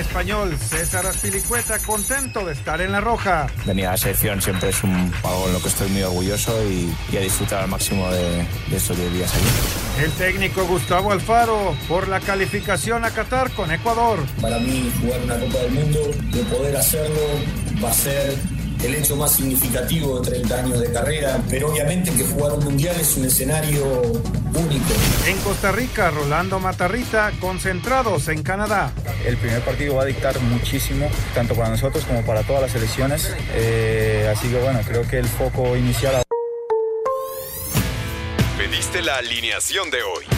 español César Aspilicueta contento de estar en la roja. Venir a la selección siempre es un pago en lo que estoy muy orgulloso y, a disfrutar al máximo de, de estos 10 días aquí. El técnico Gustavo Alfaro por la calificación a Qatar con Ecuador. Para mí jugar una Copa del Mundo, de poder hacerlo, va a ser el hecho más significativo de 30 años de carrera, pero obviamente que jugar un mundial es un escenario único. En Costa Rica, Rolando Matarrita, concentrados en Canadá. El primer partido va a dictar muchísimo, tanto para nosotros como para todas las selecciones, eh, así que bueno, creo que el foco inicial... Pediste la alineación de hoy.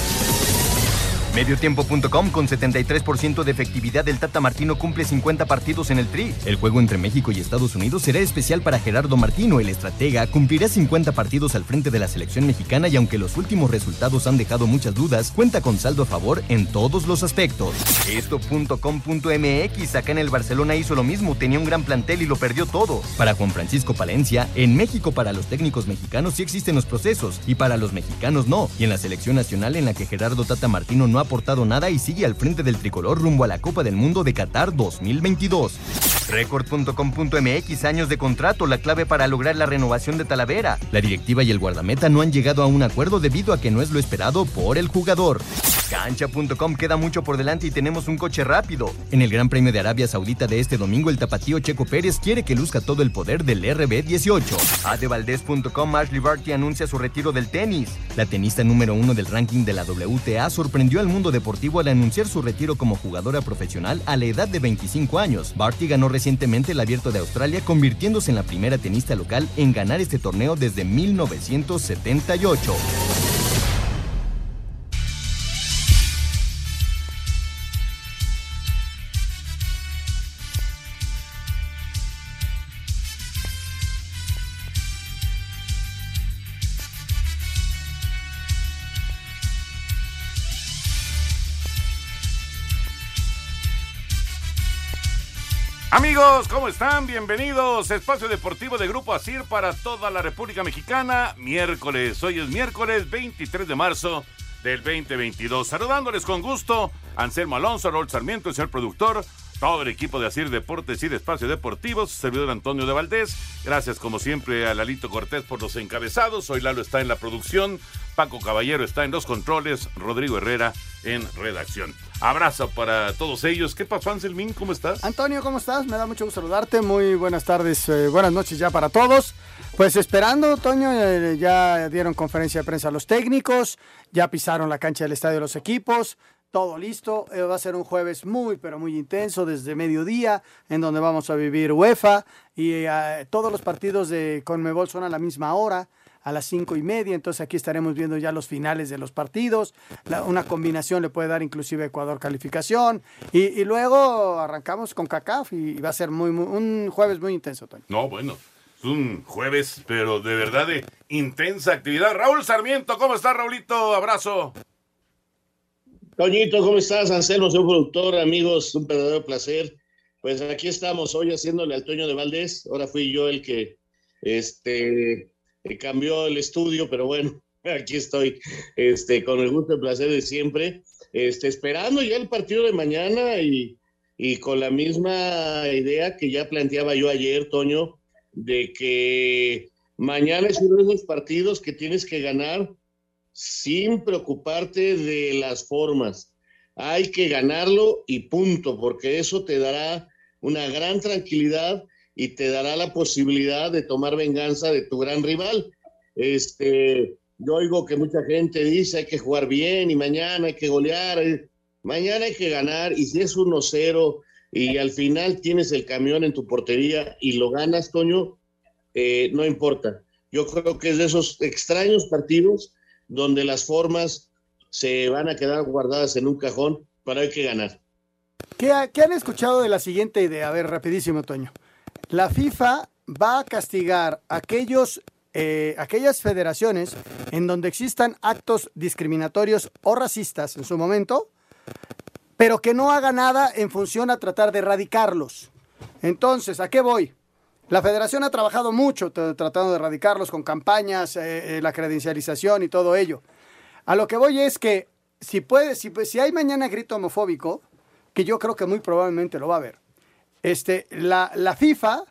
Mediotiempo.com con 73% de efectividad el Tata Martino cumple 50 partidos en el Tri. El juego entre México y Estados Unidos será especial para Gerardo Martino, el estratega, cumplirá 50 partidos al frente de la selección mexicana y aunque los últimos resultados han dejado muchas dudas, cuenta con saldo a favor en todos los aspectos. Esto.com.mx acá en el Barcelona hizo lo mismo, tenía un gran plantel y lo perdió todo. Para Juan Francisco Palencia, en México para los técnicos mexicanos sí existen los procesos y para los mexicanos no. Y en la selección nacional en la que Gerardo Tata Martino no ha aportado nada y sigue al frente del tricolor rumbo a la Copa del Mundo de Qatar 2022. Record.com.mx años de contrato, la clave para lograr la renovación de Talavera. La directiva y el guardameta no han llegado a un acuerdo debido a que no es lo esperado por el jugador. Cancha.com queda mucho por delante y tenemos un coche rápido. En el Gran Premio de Arabia Saudita de este domingo, el tapatío Checo Pérez quiere que luzca todo el poder del RB18. Adevaldez.com Ashley Barty anuncia su retiro del tenis. La tenista número uno del ranking de la WTA sorprendió al mundo deportivo al anunciar su retiro como jugadora profesional a la edad de 25 años. Barty ganó recientemente el Abierto de Australia, convirtiéndose en la primera tenista local en ganar este torneo desde 1978. Amigos, ¿cómo están? Bienvenidos. Espacio Deportivo de Grupo Asir para toda la República Mexicana. Miércoles, hoy es miércoles 23 de marzo del 2022. Saludándoles con gusto, Anselmo Alonso, Raúl Sarmiento, el señor productor, todo el equipo de Asir Deportes y de Espacio Deportivos, servidor Antonio de Valdés. Gracias como siempre a Lalito Cortés por los encabezados. Hoy Lalo está en la producción, Paco Caballero está en los controles, Rodrigo Herrera en redacción. Abrazo para todos ellos. ¿Qué pasó, Anselmín? ¿Cómo estás? Antonio, ¿cómo estás? Me da mucho gusto saludarte. Muy buenas tardes, eh, buenas noches ya para todos. Pues esperando, Toño, eh, ya dieron conferencia de prensa a los técnicos, ya pisaron la cancha del estadio de los equipos, todo listo. Eh, va a ser un jueves muy, pero muy intenso desde mediodía, en donde vamos a vivir UEFA y todos los partidos de Conmebol son a la misma hora a las cinco y media, entonces aquí estaremos viendo ya los finales de los partidos, una combinación le puede dar inclusive Ecuador calificación, y, luego arrancamos con CACAF y, va a ser muy, un jueves muy intenso, Tony. No, bueno, es un jueves, pero de verdad de intensa actividad. Raúl Sarmiento, ¿cómo estás, Raulito? Abrazo. Toñito, ¿cómo estás? Anselmo, soy productor, amigos, un verdadero placer. Pues aquí estamos hoy haciéndole al Toño de Valdés. Ahora fui yo el que este, cambió el estudio, pero bueno, aquí estoy, este, con el gusto y placer de siempre, este, esperando ya el partido de mañana y, y con la misma idea que ya planteaba yo ayer, Toño, de que mañana es uno de esos partidos que tienes que ganar sin preocuparte de las formas. Hay que ganarlo y punto, porque eso te dará una gran tranquilidad y te dará la posibilidad de tomar venganza de tu gran rival. Este, yo oigo que mucha gente dice hay que jugar bien y mañana hay que golear. Eh, mañana hay que ganar y si es 1-0 y al final tienes el camión en tu portería y lo ganas, Toño, eh, no importa. Yo creo que es de esos extraños partidos donde las formas se van a quedar guardadas en un cajón, para hay que ganar. ¿Qué, ¿Qué, han escuchado de la siguiente idea? A ver, rapidísimo, Toño. La FIFA va a castigar aquellos, eh, aquellas federaciones en donde existan actos discriminatorios o racistas en su momento, pero que no haga nada en función a tratar de erradicarlos. Entonces, ¿a qué voy? La federación ha trabajado mucho tratando de erradicarlos con campañas, eh, eh, la credencialización y todo ello. A lo que voy es que si puede, si, si hay mañana grito homofóbico, que yo creo que muy probablemente lo va a haber, este, la, la FIFA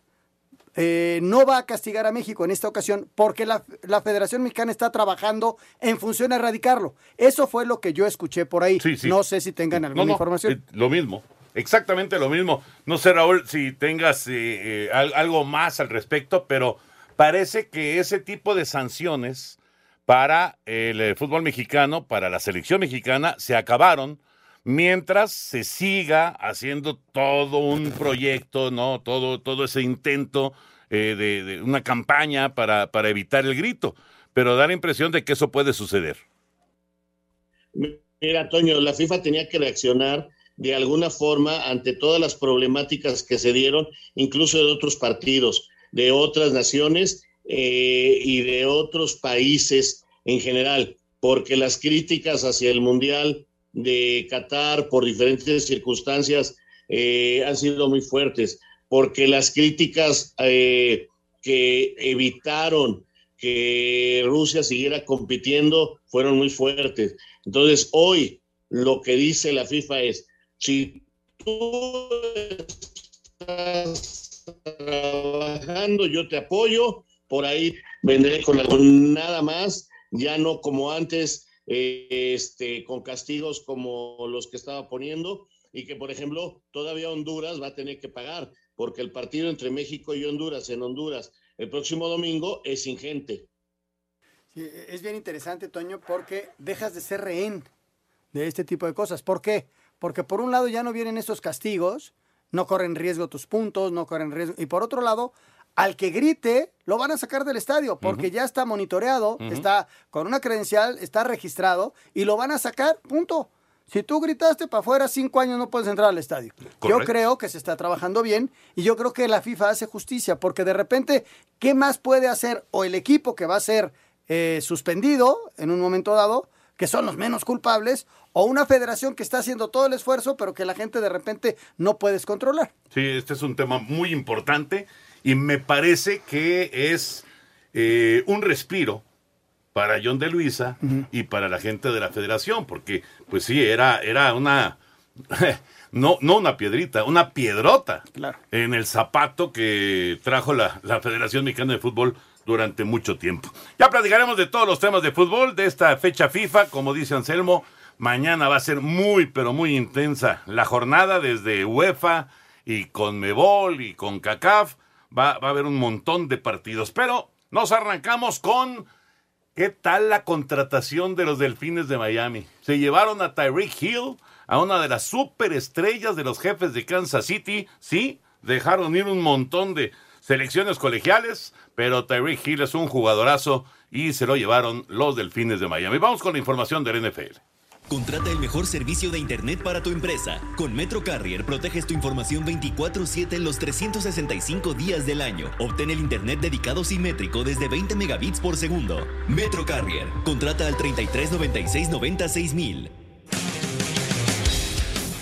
eh, no va a castigar a México en esta ocasión porque la, la, Federación Mexicana está trabajando en función a erradicarlo. Eso fue lo que yo escuché por ahí. Sí, sí. No sé si tengan alguna No, no, información. eh, lo mismo. Exactamente lo mismo. No sé, Raúl, si tengas eh, eh, al- algo más al respecto, pero parece que ese tipo de sanciones para el eh, fútbol mexicano, para la selección mexicana, se acabaron mientras se siga haciendo todo un proyecto, ¿no? Todo, todo ese intento eh, de, de una campaña para, para evitar el grito. Pero da la impresión de que eso puede suceder. Mira, Toño, la FIFA tenía que reaccionar de alguna forma ante todas las problemáticas que se dieron, incluso de otros partidos, de otras naciones eh, y de otros países en general, porque las críticas hacia el Mundial de Qatar por diferentes circunstancias eh, han sido muy fuertes, porque las críticas eh, que evitaron que Rusia siguiera compitiendo fueron muy fuertes. Entonces, hoy lo que dice la FIFA es, si tú estás trabajando, yo te apoyo, por ahí vendré con algo, nada más, ya no como antes, eh, este, con castigos como los que estaba poniendo, y que, por ejemplo, todavía Honduras va a tener que pagar, porque el partido entre México y Honduras en Honduras el próximo domingo es ingente. Es bien interesante, Toño, porque dejas de ser rehén de este tipo de cosas. ¿Por qué? Porque por un lado ya no vienen esos castigos, no corren riesgo tus puntos, no corren riesgo. Y por otro lado, al que grite, lo van a sacar del estadio, porque ya está monitoreado, está con una credencial, está registrado, y lo van a sacar, punto. Si tú gritaste para afuera, cinco años no puedes entrar al estadio. Yo creo que se está trabajando bien y yo creo que la FIFA hace justicia, porque de repente, ¿qué más puede hacer o el equipo que va a ser eh, suspendido en un momento dado, que son los menos culpables, o una federación que está haciendo todo el esfuerzo, pero que la gente de repente no puedes controlar? Sí, este es un tema muy importante y me parece que es eh, un respiro para John de Luisa y para la gente de la federación, porque pues sí, era, era una, no, no una piedrita, una piedrota en el zapato que trajo la, la Federación Mexicana de Fútbol durante mucho tiempo. Ya platicaremos de todos los temas de fútbol, de esta fecha FIFA, como dice Anselmo, mañana va a ser muy, pero muy intensa la jornada desde UEFA y con Mebol y con CACAF, va, va a haber un montón de partidos, pero nos arrancamos con ¿Qué tal la contratación de los Delfines de Miami? Se llevaron a Tyreek Hill, a una de las superestrellas de los jefes de Kansas City. Sí, dejaron ir un montón de selecciones colegiales, pero Tyreek Hill es un jugadorazo y se lo llevaron los Delfines de Miami. Vamos con la información del NFL. Contrata el mejor servicio de Internet para tu empresa. Con Metro Carrier proteges tu información 24/7 en los 365 días del año. Obtén el Internet dedicado simétrico desde 20 megabits por segundo. Metro Carrier. Contrata al 33 96 90 6000.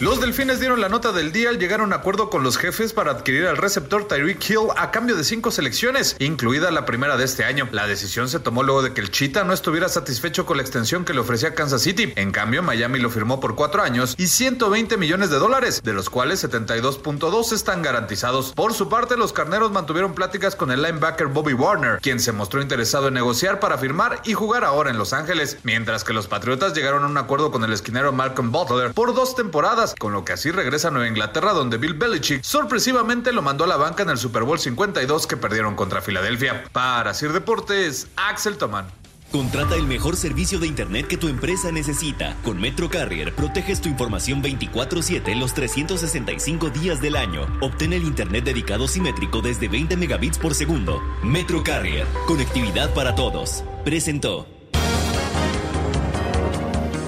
Los delfines dieron la nota del día al llegar a un acuerdo con los jefes para adquirir al receptor Tyreek Hill a cambio de cinco selecciones, incluida la primera de este año. La decisión se tomó luego de que el Cheetah no estuviera satisfecho con la extensión que le ofrecía Kansas City. En cambio, Miami lo firmó por cuatro años y 120 millones de dólares, de los cuales 72.2 están garantizados. Por su parte, los carneros mantuvieron pláticas con el linebacker Bobby Warner, quien se mostró interesado en negociar para firmar y jugar ahora en Los Ángeles, mientras que los Patriotas llegaron a un acuerdo con el esquinero Malcolm Butler por dos temporadas, con lo que así regresa a Nueva Inglaterra donde Bill Belichick sorpresivamente lo mandó a la banca en el Super Bowl 52 que perdieron contra Filadelfia. Para Sir Deportes, Axel Toman. Contrata el mejor servicio de Internet que tu empresa necesita. Con Metro Carrier proteges tu información 24/7 los 365 días del año. Obtén el Internet dedicado simétrico desde 20 megabits por segundo. Metro Carrier. Conectividad para todos. Presentó.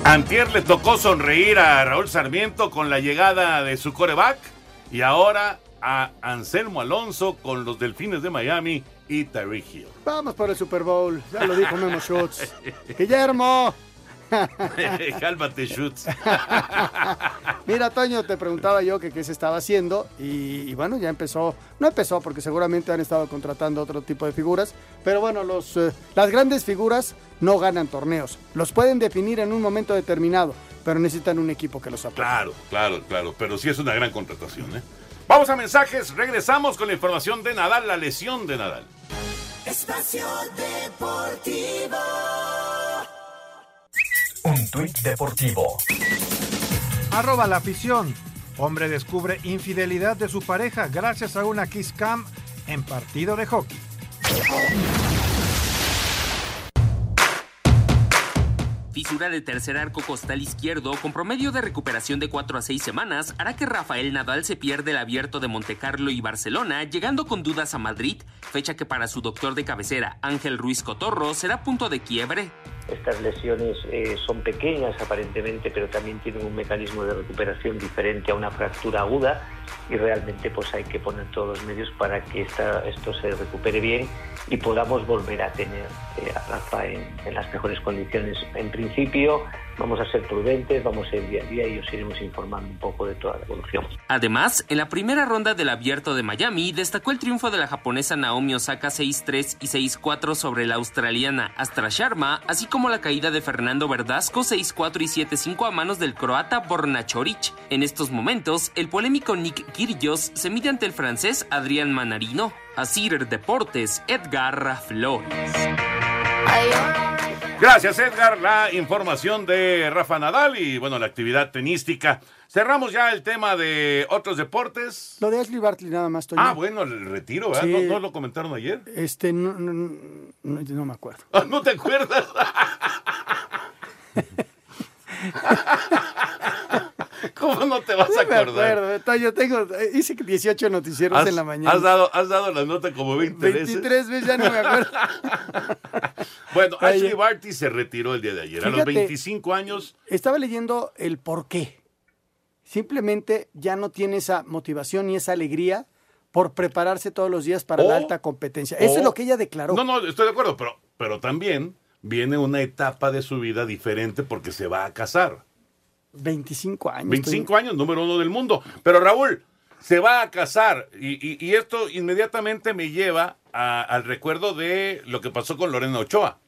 Antier le tocó sonreír a Raúl Sarmiento con la llegada de su coreback y ahora a Anselmo Alonso con los Delfines de Miami y Tyreek Hill. Vamos por el Super Bowl, ya lo dijo Memo Schutz. Guillermo. Cálmate, Schutz. Mira, Toño, te preguntaba yo que qué se estaba haciendo y, y, bueno, ya empezó, no empezó porque seguramente han estado contratando otro tipo de figuras, pero bueno, los, eh, las grandes figuras no ganan torneos, los pueden definir en un momento determinado, pero necesitan un equipo que los apoye. Claro, claro, claro, pero sí es una gran contratación, ¿eh? Vamos a mensajes, regresamos con la información de Nadal, la lesión de Nadal. Espacio Deportivo. Un tuit deportivo. Arroba la afición. Hombre descubre infidelidad de su pareja gracias a una kiss cam en partido de hockey. Fisura de tercer arco costal izquierdo con promedio de recuperación de 4 a 6 semanas hará que Rafael Nadal se pierda el abierto de Montecarlo y Barcelona, llegando con dudas a Madrid, fecha que para su doctor de cabecera, Ángel Ruiz Cotorro, será punto de quiebre. Estas lesiones eh, son pequeñas aparentemente, pero también tienen un mecanismo de recuperación diferente a una fractura aguda y realmente pues hay que poner todos los medios para que esta, esto se recupere bien y podamos volver a tener eh, a Rafa en, en, las mejores condiciones. En principio vamos a ser prudentes, vamos a ir día a día y os iremos informando un poco de toda la evolución. Además, en la primera ronda del Abierto de Miami destacó el triunfo de la japonesa Naomi Osaka 6-3 y 6-4 sobre la australiana Astra Sharma, así como la caída de Fernando Verdasco 6-4 y 7-5 a manos del croata Borna Choric. En estos momentos, el polémico Nick Kyrgios se mide ante el francés Adrián Manarino. Asir Deportes, Edgar Flores. Gracias, Edgar. La información de Rafa Nadal y, bueno, la actividad tenística. Cerramos ya el tema de otros deportes. Lo de Ashley Bartley nada más, Toño. Ah, bueno, el retiro, ¿verdad? Sí. ¿No, ¿No, lo comentaron ayer? Este, no, no, no, no me acuerdo. ¿No te acuerdas? ¿Cómo no te vas a acordar? Me acuerdo, Toño, tengo, hice 18 noticieros has, en la mañana. Has dado, has dado la nota como 20 23 veces. 23 veces, ya no me acuerdo. bueno, Oye. Ashley Barty se retiró el día de ayer. a los Fíjate, 25 años. Estaba leyendo el por qué. Simplemente ya no tiene esa motivación y esa alegría por prepararse todos los días para O- la alta competencia. Eso o- es lo que ella declaró. No, no, estoy de acuerdo, pero, pero también viene una etapa de su vida diferente porque se va a casar. 25 años. 25 años, número uno del mundo. Pero Raúl, se va a casar y, y- y esto inmediatamente me lleva a- al recuerdo de lo que pasó con Lorena Ochoa.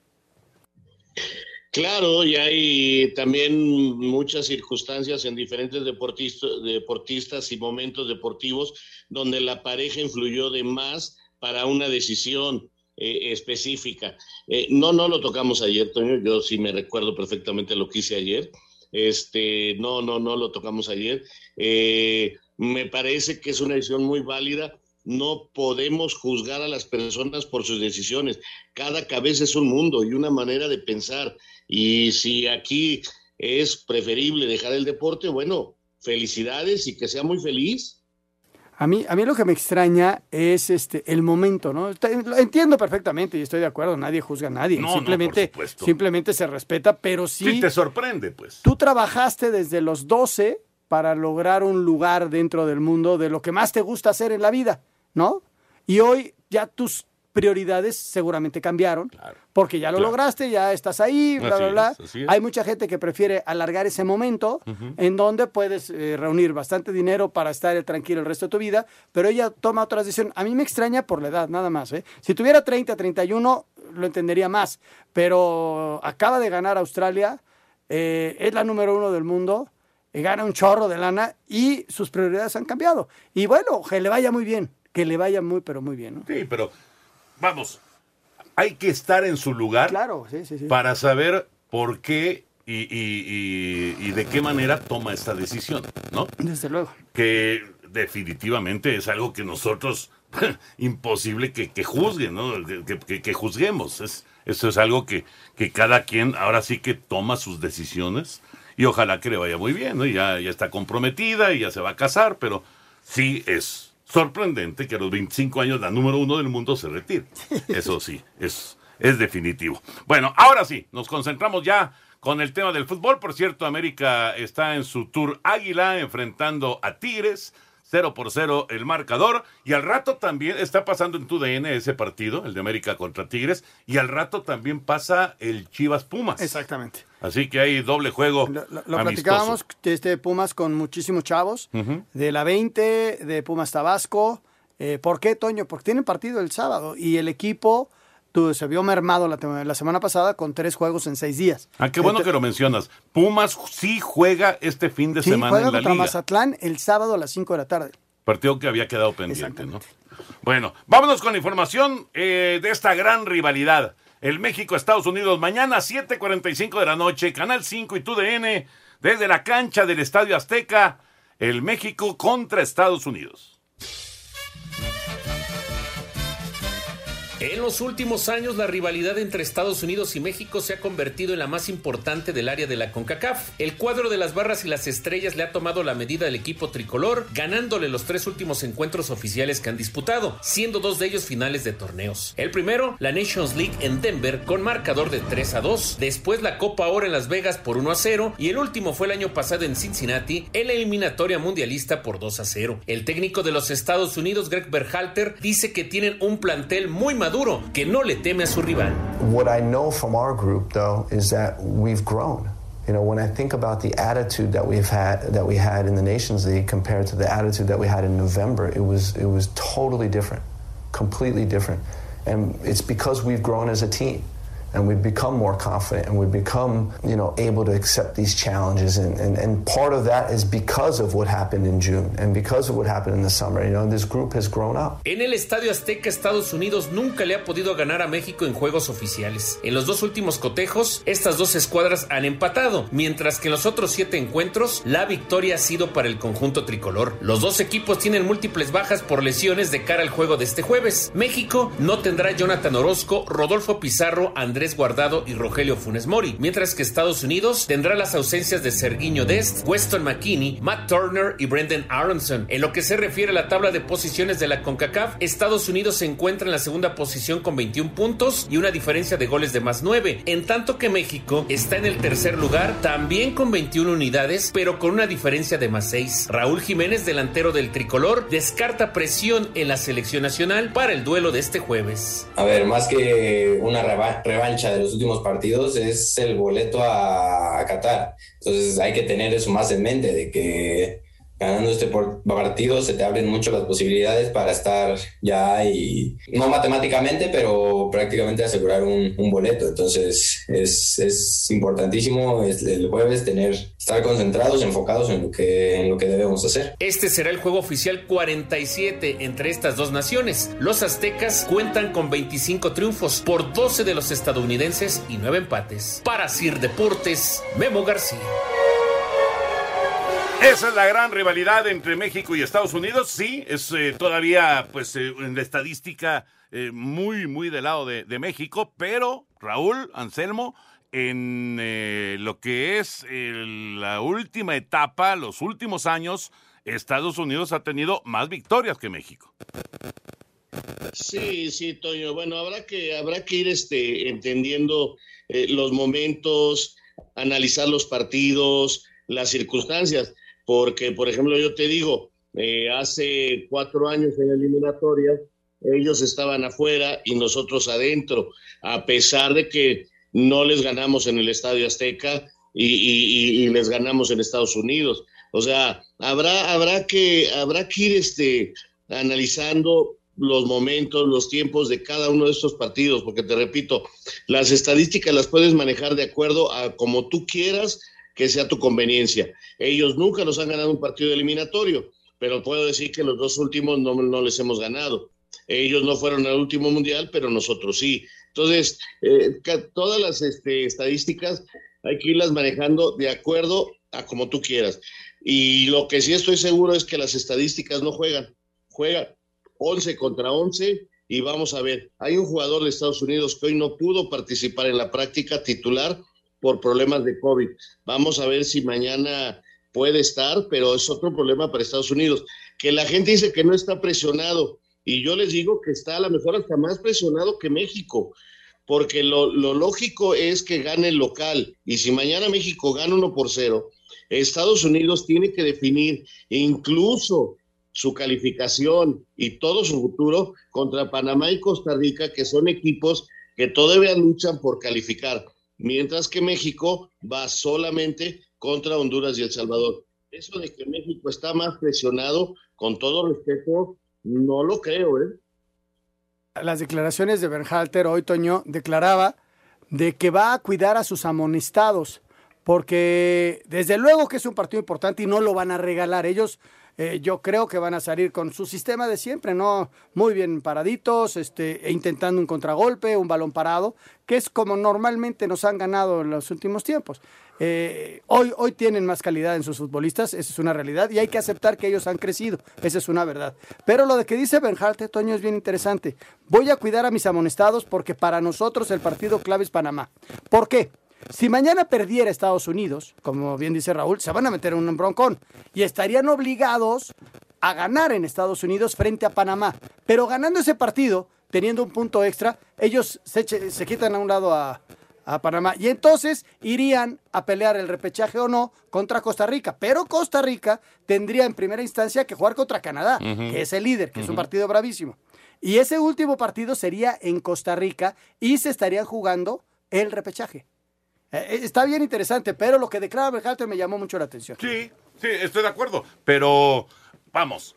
Claro, y hay también muchas circunstancias en diferentes deportistas, deportistas y momentos deportivos donde la pareja influyó de más para una decisión eh, específica. Eh, no, no lo tocamos ayer, Toño, yo sí me recuerdo perfectamente lo que hice ayer. Este, no, no, no lo tocamos ayer. Eh, me parece que es una decisión muy válida. No podemos juzgar a las personas por sus decisiones. Cada cabeza es un mundo y una manera de pensar. Y si aquí es preferible dejar el deporte, bueno, felicidades y que sea muy feliz. A mí, a mí lo que me extraña es este el momento, ¿no? Lo Entiendo perfectamente y estoy de acuerdo, nadie juzga a nadie. No, simplemente, por supuesto. simplemente se respeta, pero sí, Sí, te sorprende, pues. tú trabajaste desde los 12 para lograr un lugar dentro del mundo de lo que más te gusta hacer en la vida, ¿no? Y hoy ya tus prioridades seguramente cambiaron, porque ya lo Claro. lograste, ya estás ahí, bla, Así bla, bla. es. Hay mucha gente que prefiere alargar ese momento Ujú. en donde puedes eh, reunir bastante dinero para estar tranquilo el resto de tu vida, pero ella toma otra decisión. A mí me extraña por la edad, nada más. ¿eh? Si tuviera 30, 31, lo entendería más, pero acaba de ganar Australia, eh, es la número uno del mundo, gana un chorro de lana y sus prioridades han cambiado. Y bueno, que le vaya muy bien, que le vaya muy, pero muy bien. ¿no? Sí, pero vamos, hay que estar en su lugar Claro, sí, sí, sí. para saber por qué y, y- y- y de qué manera toma esta decisión, ¿no? Desde luego. Que definitivamente es algo que nosotros, imposible que, que juzguen, ¿no? Que, que- que juzguemos. Es, eso es algo que, que cada quien ahora sí que toma sus decisiones y ojalá que le vaya muy bien, ¿no? Ya, ya está comprometida y ya se va a casar, pero sí es sorprendente que a los 25 años la número uno del mundo se retire. Eso sí, es, es definitivo. Bueno, ahora sí, nos concentramos ya con el tema del fútbol. Por cierto, América está en su tour Águila enfrentando a Tigres. 0 por 0 el marcador. Y al rato también está pasando en tu DN ese partido, el de América contra Tigres. Y al rato también pasa el Chivas Pumas. Exactamente. Así que hay doble juego. Lo, lo platicábamos, este Pumas con muchísimos chavos. De la 20, de Pumas Tabasco. Eh, ¿Por qué, Toño? Porque tienen partido el sábado y el equipo se vio mermado la, la, semana pasada con tres juegos en seis días. Ah, qué bueno que lo mencionas. Pumas sí juega este fin de sí, semana juega en la contra liga. Mazatlán el sábado a las 5 de la tarde. Partido que había quedado pendiente, ¿no? Bueno, vámonos con la información eh, de esta gran rivalidad. El México-Estados Unidos, mañana 7.45 de la noche, Canal 5 y TUDN, desde la cancha del Estadio Azteca, el México contra Estados Unidos. En los últimos años, la rivalidad entre Estados Unidos y México se ha convertido en la más importante del área de la CONCACAF. El cuadro de las barras y las estrellas le ha tomado la medida al equipo tricolor, ganándole los tres últimos encuentros oficiales que han disputado, siendo dos de ellos finales de torneos. El primero, la Nations League en Denver, con marcador de 3 a 2. Después la Copa Oro en Las Vegas por 1 a 0. Y el último fue el año pasado en Cincinnati, en la eliminatoria mundialista por 2 a 0. El técnico de los Estados Unidos, Greg Berhalter, dice que tienen un plantel muy maduro que no le teme a su rival. What I know from our group though is that we've grown. You know, when I think about the attitude that we've had that we had in the Nations League compared to the attitude that we had in November, it was it was totally different, completely different. And it's because we've grown as a team and we've become more confident and we've become, you know, able to accept these challenges. And, and, and part of that is because of what happened in June and because of what happened in the summer. You know, this group has grown up. En el Estadio Azteca, Estados Unidos nunca le ha podido ganar a México en juegos oficiales. En los dos últimos cotejos, estas dos escuadras han empatado, mientras que en los otros siete encuentros, la victoria ha sido para el conjunto tricolor. Los dos equipos tienen múltiples bajas por lesiones de cara al juego de este jueves. México no tendrá Jonathan Orozco, Rodolfo Pizarro, Andrés Guardado y Rogelio Funes Mori, mientras que Estados Unidos tendrá las ausencias de Sergiño Dest, Weston McKinney, Matt Turner y Brendan Aronson. En lo que se refiere a la tabla de posiciones de la CONCACAF, Estados Unidos se encuentra en la segunda posición con 21 puntos y una diferencia de goles de más 9, en tanto que México está en el tercer lugar también con 21 unidades, pero con una diferencia de más 6. Raúl Jiménez, delantero del tricolor, descarta presión en la selección nacional para el duelo de este jueves. A ver, más que una reva revancha de los últimos partidos es el boleto a, a Qatar. Entonces hay que tener eso más en mente, de que ganando este partido se te abren mucho las posibilidades para estar ya y no matemáticamente, pero prácticamente asegurar un, boleto. Entonces es, es importantísimo el jueves tener estar concentrados, enfocados en lo que en lo que debemos hacer. Este será el juego oficial 47 entre estas dos naciones. Los aztecas cuentan con 25 triunfos por 12 de los estadounidenses y 9 empates. Para Sir Deportes, Memo García. Esa es la gran rivalidad entre México y Estados Unidos. Sí, es eh, todavía, pues, eh, en la estadística eh, muy, muy del lado de, de, México, pero Raúl, Anselmo, en lo que es la última etapa, los últimos años, Estados Unidos ha tenido más victorias que México. Sí, sí, Toño. Bueno, habrá que, habrá que ir este, entendiendo los momentos, analizar los partidos, las circunstancias porque, por ejemplo, yo te digo, eh, hace cuatro años en la eliminatoria, ellos estaban afuera y nosotros adentro, a pesar de que no les ganamos en el Estadio Azteca y, y, y les ganamos en Estados Unidos. O sea, habrá, habrá, que, habrá que ir este, analizando los momentos, los tiempos de cada uno de estos partidos, porque te repito, las estadísticas las puedes manejar de acuerdo a como tú quieras que sea tu conveniencia. Ellos nunca nos han ganado un partido eliminatorio, pero puedo decir que los dos últimos no, no les hemos ganado. Ellos no fueron al último mundial, pero nosotros sí. Entonces, eh, todas las este, estadísticas hay que irlas manejando de acuerdo a como tú quieras. Y lo que sí estoy seguro es que las estadísticas no juegan. Juegan 11 contra 11 y vamos a ver, hay un jugador de Estados Unidos que hoy no pudo participar en la práctica titular por problemas de COVID. Vamos a ver si mañana puede estar, pero es otro problema para Estados Unidos. Que la gente dice que no está presionado y yo les digo que está a lo mejor hasta más presionado que México, porque lo, lógico es que gane el local. Y si mañana México gana 1 por 0, Estados Unidos tiene que definir incluso su calificación y todo su futuro contra Panamá y Costa Rica, que son equipos que todavía luchan por calificar, mientras que México va solamente contra Honduras y El Salvador. Eso de que México está más presionado, con todo respeto, no lo creo, ¿eh? Las declaraciones de Bernhalter hoy, Toño, declaraba de que va a cuidar a sus amonestados, porque desde luego que es un partido importante y no lo van a regalar. Ellos eh, yo creo que van a salir con su sistema de siempre, ¿no? Muy bien paraditos, este, e intentando un contragolpe, un balón parado, que es como normalmente nos han ganado en los últimos tiempos. Eh, hoy, hoy tienen más calidad en sus futbolistas, esa es una realidad, y hay que aceptar que ellos han crecido, esa es una verdad. Pero lo de que dice Benjalte, Toño, es bien interesante. Voy a cuidar a mis amonestados porque para nosotros el partido clave es Panamá. ¿Por qué? Si mañana perdiera Estados Unidos, como bien dice Raúl, se van a meter en un broncón y estarían obligados a ganar en Estados Unidos frente a Panamá. Pero ganando ese partido, teniendo un punto extra, ellos se, se quitan a un lado a, a Panamá y entonces irían a pelear el repechaje o no contra Costa Rica. Pero Costa Rica tendría en primera instancia que jugar contra Canadá, que es el líder, que es un partido bravísimo. Y ese último partido sería en Costa Rica y se estarían jugando el repechaje. Eh, está bien interesante, pero lo que declara Berhalter me llamó mucho la atención. Sí, sí, estoy de acuerdo. Pero, vamos,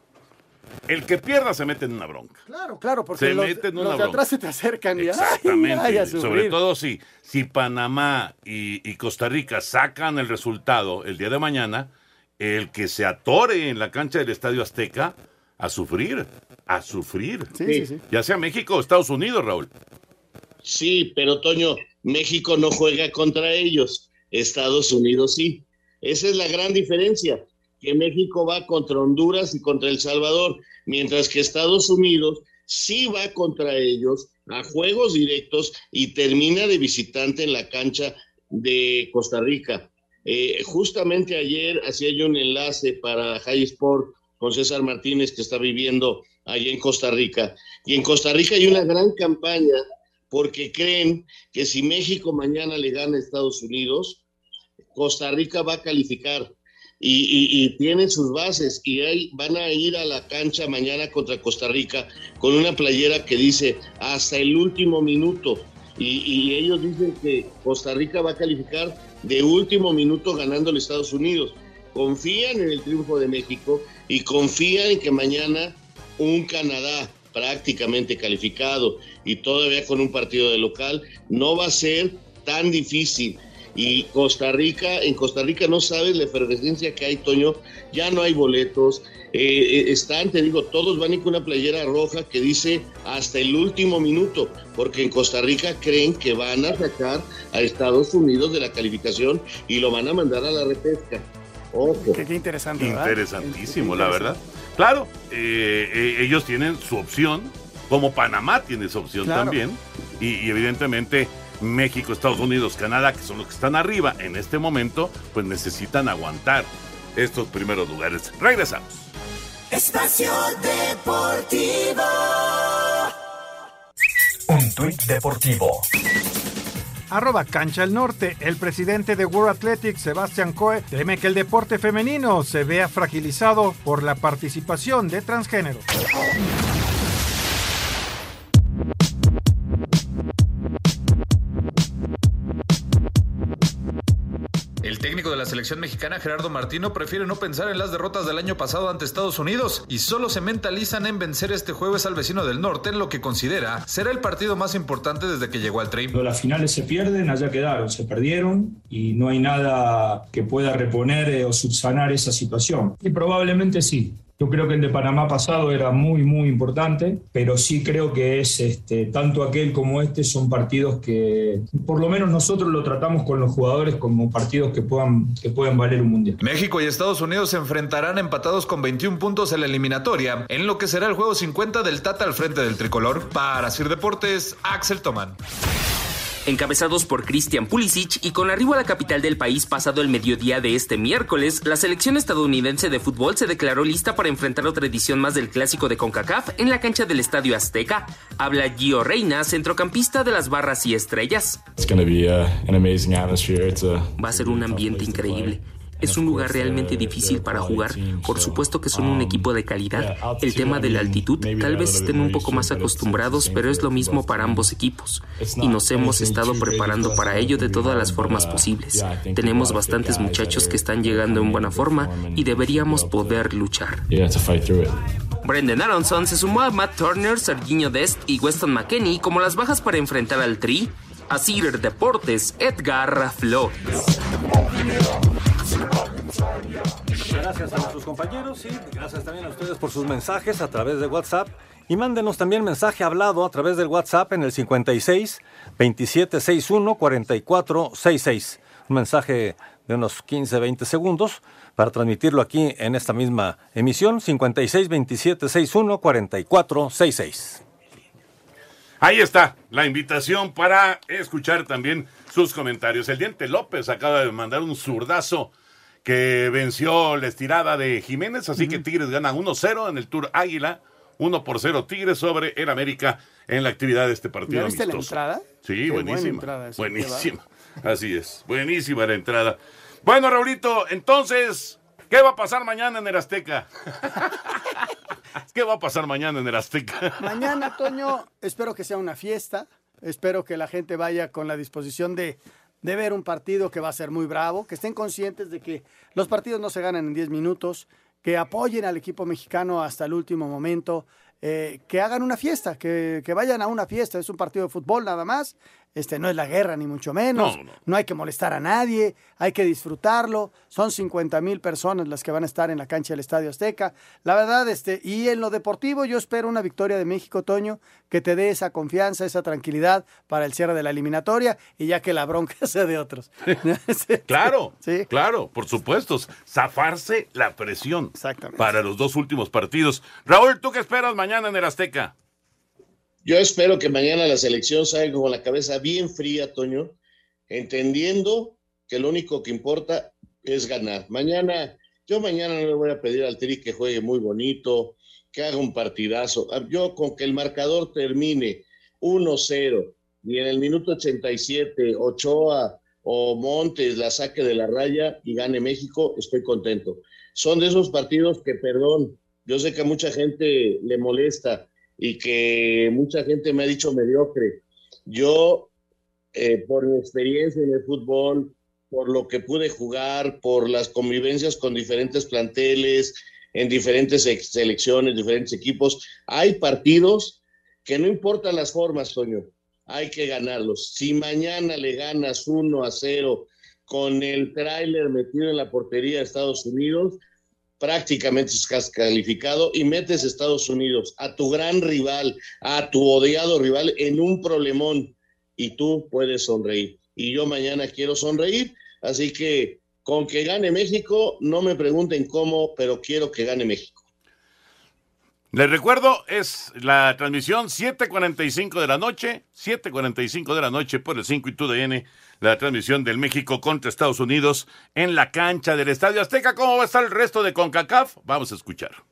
el que pierda se mete en una bronca. Claro, claro, porque se los, mete en una los de bronca. atrás se te acercan y Exactamente. ay, ay, a Sobre todo si, si Panamá y, y Costa Rica sacan el resultado el día de mañana, el que se atore en la cancha del Estadio Azteca a sufrir, a sufrir. Sí, sí, sí. Ya sea México o Estados Unidos, Raúl. Sí, pero Toño, México no juega contra ellos, Estados Unidos sí. Esa es la gran diferencia, que México va contra Honduras y contra El Salvador, mientras que Estados Unidos sí va contra ellos a juegos directos y termina de visitante en la cancha de Costa Rica. Eh, justamente ayer hacía yo un enlace para High Sport con César Martínez, que está viviendo allá en Costa Rica. Y en Costa Rica hay una gran campaña porque creen que si México mañana le gana a Estados Unidos, Costa Rica va a calificar y, tienen sus bases y van a ir a la cancha mañana contra Costa Rica con una playera que dice hasta el último minuto y, y ellos dicen que Costa Rica va a calificar de último minuto ganando a Estados Unidos. Confían en el triunfo de México y confían en que mañana un Canadá prácticamente calificado y todavía con un partido de local, no va a ser tan difícil. Y Costa Rica, en Costa Rica no sabes la efervescencia que hay, Toño, ya no hay boletos, eh, eh, están, te digo, todos van a ir con una playera roja que dice hasta el último minuto, porque en Costa Rica creen que van a sacar a Estados Unidos de la calificación y lo van a mandar a la repesca. Ojo. Qué, qué interesante, ¿verdad? Interesantísimo, la verdad. Claro, eh, eh, ellos tienen su opción, como Panamá tiene su opción Claro. también, y, y evidentemente México, Estados Unidos, Canadá, que son los que están arriba en este momento, pues necesitan aguantar estos primeros lugares. Regresamos. Espacio Deportivo. Un tuit deportivo. Arroba Cancha el Norte. El presidente de World Athletics, Sebastián Coe, teme que el deporte femenino se vea fragilizado por la participación de transgénero. La selección mexicana Gerardo Martino prefiere no pensar en las derrotas del año pasado ante Estados Unidos y solo se mentalizan en vencer este jueves al vecino del norte en lo que considera será el partido más importante desde que llegó al Tri. Las finales se pierden, allá quedaron, se perdieron y no hay nada que pueda reponer eh, o subsanar esa situación. Y probablemente sí. Yo creo que el de Panamá pasado era muy, muy importante, pero sí creo que es este, tanto aquel como este son partidos que, por lo menos nosotros lo tratamos con los jugadores como partidos que puedan, que puedan valer un mundial. México y Estados Unidos se enfrentarán empatados con 21 puntos en la eliminatoria, en lo que será el juego 50 del Tata al frente del tricolor. Para Sir Deportes, Axel Tomán. Encabezados por Christian Pulisic y con arribo a la capital del país pasado el mediodía de este miércoles, la selección estadounidense de fútbol se declaró lista para enfrentar otra edición más del clásico de CONCACAF en la cancha del Estadio Azteca. Habla Gio Reina, centrocampista de las Barras y Estrellas. Va a ser un ambiente increíble. Es un lugar realmente difícil para jugar. Por supuesto que son un equipo de calidad. El tema de la altitud, tal vez estén un poco más acostumbrados, pero es lo mismo para ambos equipos. Y nos hemos estado preparando para ello de todas las formas posibles. Tenemos bastantes muchachos que están llegando en buena forma y deberíamos poder luchar. Brendan Aronson se sumó a Matt Turner, Serginho Dest y Weston McKenney como las bajas para enfrentar al Tri. A Cider Deportes, Edgar Flores. Gracias a nuestros compañeros y gracias también a ustedes por sus mensajes a través de WhatsApp. Y mándenos también mensaje hablado a través del WhatsApp en el 56 2761 4466. Un mensaje de unos 15 20 segundos para transmitirlo aquí en esta misma emisión 56 2761 4466. Ahí está la invitación para escuchar también sus comentarios. El Diente López acaba de mandar un zurdazo que venció la estirada de Jiménez, así que Tigres gana 1-0 en el Tour Águila, 1 por 0 Tigres sobre el América en la actividad de este partido. ¿Ya viste la entrada? Sí, buenísima. buenísima. Así es, buenísima la entrada. Bueno, Raulito, entonces, ¿qué va a pasar mañana en el Azteca? ¿Qué va a pasar mañana en el Azteca? Mañana, Toño, espero que sea una fiesta. Espero que la gente vaya con la disposición de, de ver un partido que va a ser muy bravo, que estén conscientes de que los partidos no se ganan en 10 minutos, que apoyen al equipo mexicano hasta el último momento, eh, que hagan una fiesta, que, que, vayan a una fiesta. Es un partido de fútbol nada más. Este no es la guerra, ni mucho menos. No, no. no hay que molestar a nadie, hay que disfrutarlo. Son 50 mil personas las que van a estar en la cancha del Estadio Azteca. La verdad, este, y en lo deportivo, yo espero una victoria de México, Toño, que te dé esa confianza, esa tranquilidad para el cierre de la eliminatoria y ya que la bronca sea de otros. claro, sí. claro, por supuesto. Zafarse la presión para los dos últimos partidos. Raúl, ¿tú qué esperas mañana en el Azteca? Yo espero que mañana la selección salga con la cabeza bien fría, Toño, entendiendo que lo único que importa es ganar. Mañana, yo mañana no le voy a pedir al Tri que juegue muy bonito, que haga un partidazo. Yo con que el marcador termine 1-0 y en el minuto 87 Ochoa o Montes la saque de la raya y gane México, estoy contento. Son de esos partidos que, perdón, yo sé que a mucha gente le molesta, y que mucha gente me ha dicho mediocre. Yo, eh, por mi experiencia en el fútbol, por lo que pude jugar, por las convivencias con diferentes planteles, en diferentes selecciones, diferentes equipos, hay partidos que no importan las formas, Toño, hay que ganarlos. Si mañana le ganas 1 a 0 con el tráiler metido en la portería de Estados Unidos, prácticamente estás calificado y metes a Estados Unidos, a tu gran rival, a tu odiado rival en un problemón y tú puedes sonreír. Y yo mañana quiero sonreír, así que con que gane México, no me pregunten cómo, pero quiero que gane México. Les recuerdo, es la transmisión 7.45 de la noche, 7.45 de la noche por el 5 y TUDN, la transmisión del México contra Estados Unidos en la cancha del Estadio Azteca. ¿Cómo va a estar el resto de CONCACAF? Vamos a escuchar.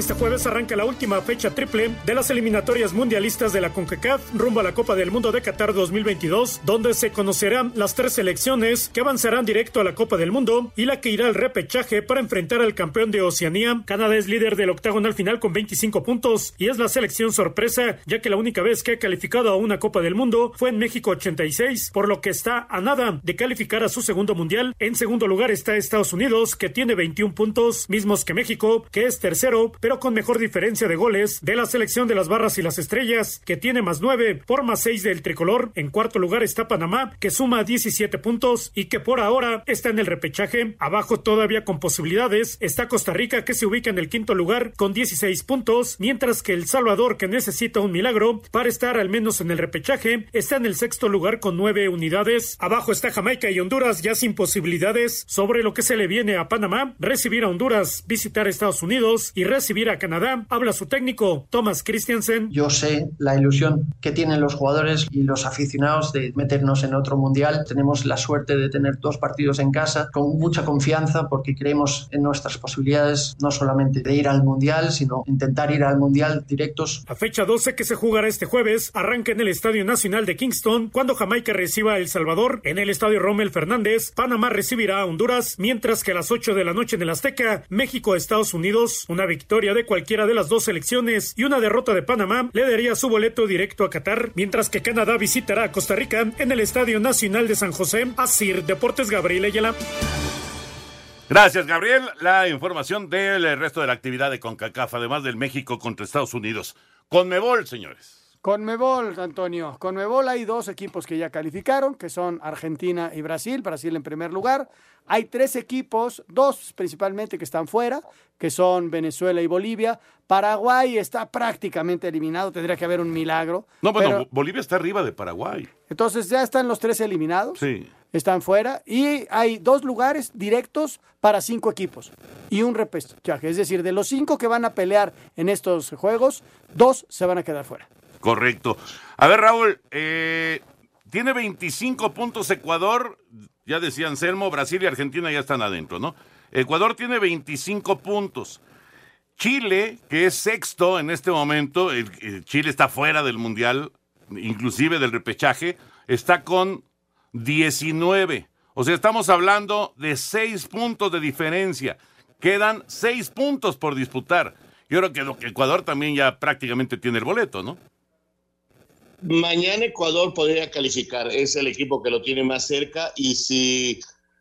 Este jueves arranca la última fecha triple de las eliminatorias mundialistas de la CONCACAF rumbo a la Copa del Mundo de Qatar 2022, donde se conocerán las tres selecciones que avanzarán directo a la Copa del Mundo y la que irá al repechaje para enfrentar al campeón de Oceanía. Canadá es líder del octagonal final con 25 puntos y es la selección sorpresa, ya que la única vez que ha calificado a una Copa del Mundo fue en México 86, por lo que está a nada de calificar a su segundo mundial. En segundo lugar está Estados Unidos, que tiene 21 puntos, mismos que México, que es tercero, pero con mejor diferencia de goles de la selección de las barras y las estrellas, que tiene más 9 por más 6 del tricolor. En cuarto lugar está Panamá, que suma 17 puntos y que por ahora está en el repechaje. Abajo todavía con posibilidades está Costa Rica, que se ubica en el quinto lugar con 16 puntos, mientras que El Salvador, que necesita un milagro para estar al menos en el repechaje, está en el sexto lugar con 9 unidades. Abajo está Jamaica y Honduras ya sin posibilidades sobre lo que se le viene a Panamá, recibir a Honduras, visitar Estados Unidos y recibir recibir a Canadá. Habla su técnico, Thomas Christiansen. Yo sé la ilusión que tienen los jugadores y los aficionados de meternos en otro mundial. Tenemos la suerte de tener dos partidos en casa con mucha confianza porque creemos en nuestras posibilidades no solamente de ir al mundial, sino intentar ir al mundial directos. A fecha 12 que se jugará este jueves, arranca en el Estadio Nacional de Kingston cuando Jamaica reciba a El Salvador. En el Estadio Rommel Fernández, Panamá recibirá a Honduras, mientras que a las 8 de la noche en el Azteca, México Estados Unidos. Una victoria de cualquiera de las dos selecciones y una derrota de Panamá le daría su boleto directo a Qatar, mientras que Canadá visitará a Costa Rica en el Estadio Nacional de San José. Asir Deportes Gabriel Ayala. Gracias, Gabriel. La información del resto de la actividad de CONCACAF, además del México contra Estados Unidos. Conmebol, señores. Conmebol, Antonio. Conmebol hay dos equipos que ya calificaron, que son Argentina y Brasil. Brasil en primer lugar. Hay tres equipos, dos principalmente que están fuera, que son Venezuela y Bolivia. Paraguay está prácticamente eliminado, tendría que haber un milagro. No, bueno, pero- Bolivia está arriba de Paraguay. entonces ya están los tres eliminados. Sí. Están fuera y hay dos lugares directos para cinco equipos y un repechaje. Es decir, de los cinco que van a pelear en estos juegos, dos se van a quedar fuera. Correcto. A ver, Raúl, eh, tiene 25 puntos Ecuador, ya decía Anselmo, Brasil y Argentina ya están adentro, ¿no? Ecuador tiene 25 puntos. Chile, que es sexto en este momento, Chile está fuera del Mundial, inclusive del repechaje, está con 19. O sea, estamos hablando de 6 puntos de diferencia. Quedan 6 puntos por disputar. Yo creo que Ecuador también ya prácticamente tiene el boleto, ¿no? Mañana Ecuador podría calificar, es el equipo que lo tiene más cerca y si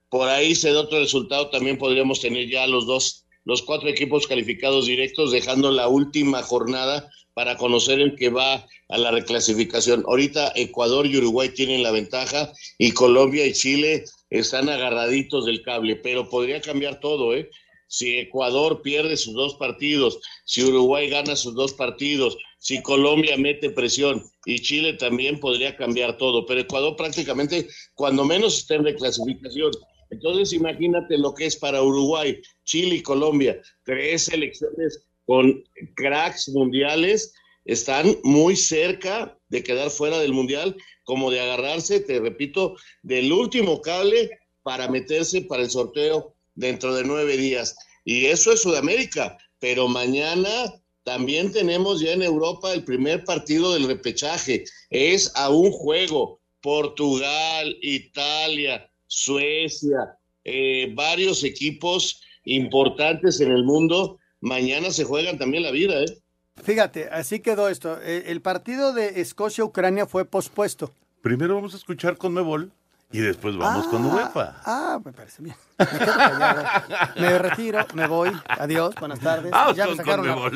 por ahí se da otro resultado también podríamos tener ya los dos, los cuatro equipos calificados directos dejando la última jornada para conocer el que va a la reclasificación. Ahorita Ecuador y Uruguay tienen la ventaja y Colombia y Chile están agarraditos del cable, pero podría cambiar todo, ¿eh? Si Ecuador pierde sus dos partidos, si Uruguay gana sus dos partidos, si Colombia mete presión y Chile también podría cambiar todo, pero Ecuador prácticamente cuando menos está en reclasificación. Entonces imagínate lo que es para Uruguay, Chile y Colombia, tres selecciones con cracks mundiales, están muy cerca de quedar fuera del mundial, como de agarrarse, te repito, del último cable para meterse para el sorteo dentro de nueve días. Y eso es Sudamérica, pero mañana también tenemos ya en Europa el primer partido del repechaje. Es a un juego. Portugal, Italia, Suecia, eh, varios equipos importantes en el mundo. Mañana se juegan también la vida, ¿eh? Fíjate, así quedó esto. Eh, El partido de Escocia-Ucrania fue pospuesto. Primero vamos a escuchar con Mebol y después vamos con UEFA. Ah, me parece bien. Me quedo callado. Me retiro, me voy. Adiós, buenas tardes. Vamos Ya me sacaron la-